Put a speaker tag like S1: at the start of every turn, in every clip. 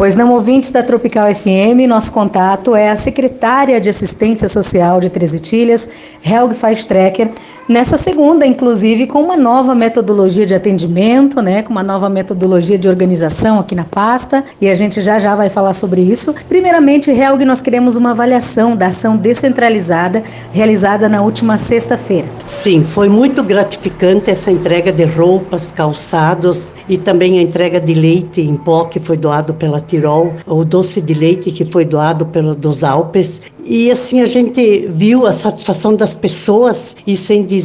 S1: Pois não, ouvintes da Tropical FM, nosso contato é a secretária de Assistência Social de Três Etilhas, Helg Feistrecker, nessa segunda, inclusive, com uma nova metodologia de atendimento, né, com uma nova metodologia de organização aqui na pasta, e a gente já já vai falar sobre isso. Primeiramente, Helg, nós queremos uma avaliação da ação descentralizada realizada na última sexta-feira.
S2: Sim, foi muito gratificante essa entrega de roupas, calçados e também a entrega de leite em pó que foi doado pela Tirol, o doce de leite que foi doado pelo dos Alpes. E assim a gente viu a satisfação das pessoas e sem dizer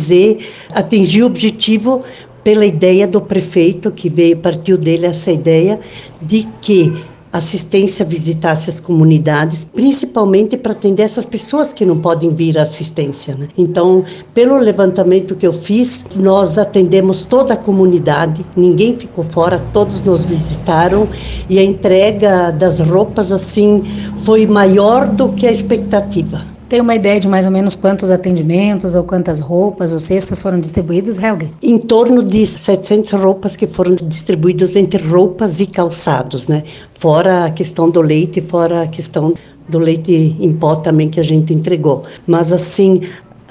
S2: atingir o objetivo pela ideia do prefeito que veio partiu dele essa ideia de que assistência visitasse as comunidades, principalmente para atender essas pessoas que não podem vir à assistência. Né? Então, pelo levantamento que eu fiz, nós atendemos toda a comunidade, ninguém ficou fora, todos nos visitaram e a entrega das roupas assim foi maior do que a expectativa.
S1: Tem uma ideia de mais ou menos quantos atendimentos ou quantas roupas ou cestas foram distribuídos, Helga?
S2: Em torno de 700 roupas que foram distribuídas entre roupas e calçados, né? Fora a questão do leite, fora a questão do leite em pó também que a gente entregou. Mas assim,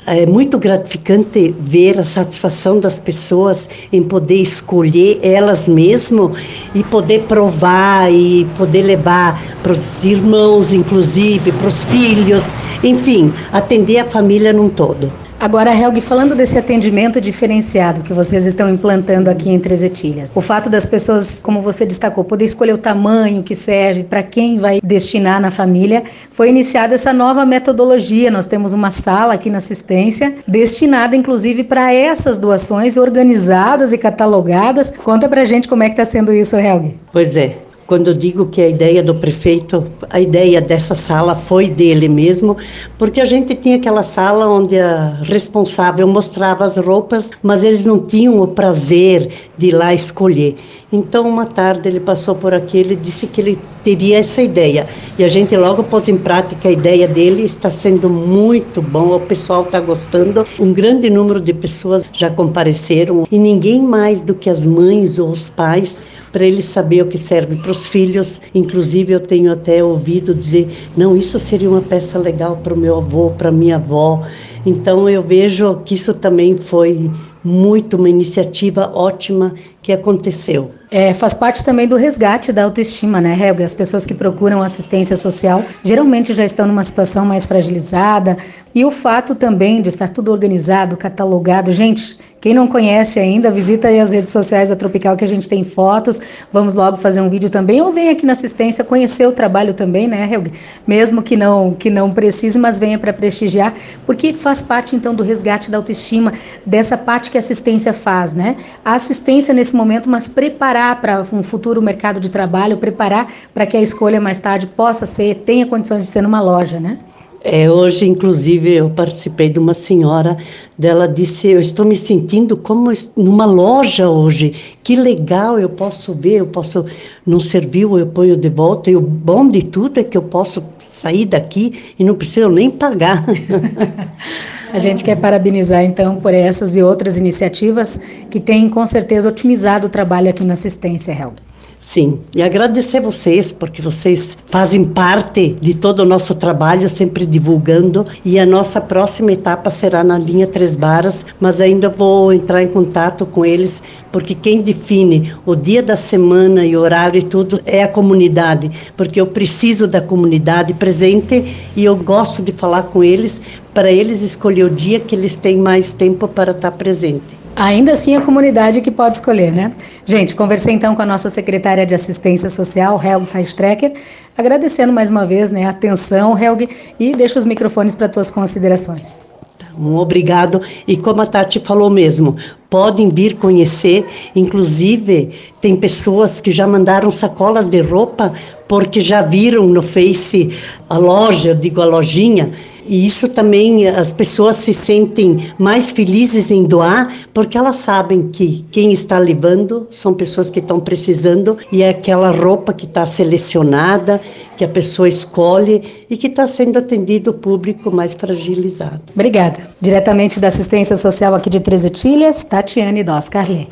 S2: é muito gratificante ver a satisfação das pessoas em poder escolher elas mesmas e poder provar e poder levar para os irmãos, inclusive, para os filhos, enfim, atender a família num todo.
S1: Agora, Helg, falando desse atendimento diferenciado que vocês estão implantando aqui em Três Etilhas, o fato das pessoas, como você destacou, poder escolher o tamanho que serve, para quem vai destinar na família, foi iniciada essa nova metodologia. Nós temos uma sala aqui na assistência destinada, inclusive, para essas doações organizadas e catalogadas. Conta pra gente como é que está sendo isso, Helg.
S2: Pois é, quando eu digo que a ideia do prefeito, a ideia dessa sala foi dele mesmo, porque a gente tinha aquela sala onde a responsável mostrava as roupas, mas eles não tinham o prazer de ir lá escolher. Então, uma tarde ele passou por aqui, ele disse que ele teria essa ideia. E a gente logo pôs em prática a ideia dele, está sendo muito bom, o pessoal está gostando. Um grande número de pessoas já compareceram e ninguém mais do que as mães ou os pais para eles saber o que serve para os filhos. Inclusive, eu tenho até ouvido dizer: não, isso seria uma peça legal para o meu avô, para minha avó. Então, eu vejo que isso também foi muito uma iniciativa ótima que aconteceu.
S1: É, faz parte também do resgate da autoestima, né, Helga? As pessoas que procuram assistência social geralmente já estão numa situação mais fragilizada. E o fato também de estar tudo organizado, catalogado. Gente, quem não conhece ainda, visita aí as redes sociais da Tropical que a gente tem fotos. Vamos logo fazer um vídeo também. Ou vem aqui na assistência conhecer o trabalho também, né, Helga? Mesmo que não, que não precise, mas venha para prestigiar, porque faz parte então do resgate da autoestima, dessa parte que a assistência faz, né? A assistência nesse momento, mas preparar para um futuro mercado de trabalho, preparar para que a escolha mais tarde possa ser, tenha condições de ser numa loja, né?
S2: É, hoje, inclusive, eu participei de uma senhora, dela disse, eu estou me sentindo como numa loja hoje, que legal, eu posso ver, eu posso, não serviu, eu ponho de volta, e o bom de tudo é que eu posso sair daqui e não preciso nem pagar.
S1: A gente quer parabenizar, então, por essas e outras iniciativas que têm, com certeza, otimizado o trabalho aqui na assistência, Helga.
S2: Sim, e agradecer vocês, porque vocês fazem parte de todo o nosso trabalho, sempre divulgando. E a nossa próxima etapa será na linha Três Barras, mas ainda vou entrar em contato com eles, porque quem define o dia da semana e horário e tudo é a comunidade, porque eu preciso da comunidade presente e eu gosto de falar com eles para eles escolher o dia que eles têm mais tempo para estar presente.
S1: Ainda assim, a comunidade que pode escolher, né? Gente, conversei então com a nossa secretária de Assistência Social, Helg Feistrecker, agradecendo mais uma vez né, a atenção, Helg, e deixo os microfones para tuas considerações.
S2: Um obrigado. E como a Tati falou mesmo, podem vir conhecer. Inclusive, tem pessoas que já mandaram sacolas de roupa porque já viram no Face a loja, eu digo a lojinha, e isso também as pessoas se sentem mais felizes em doar, porque elas sabem que quem está levando são pessoas que estão precisando e é aquela roupa que está selecionada, que a pessoa escolhe e que está sendo atendido o público mais fragilizado.
S1: Obrigada. Diretamente da assistência social aqui de Três Etilhas, Tatiane Doscarlé.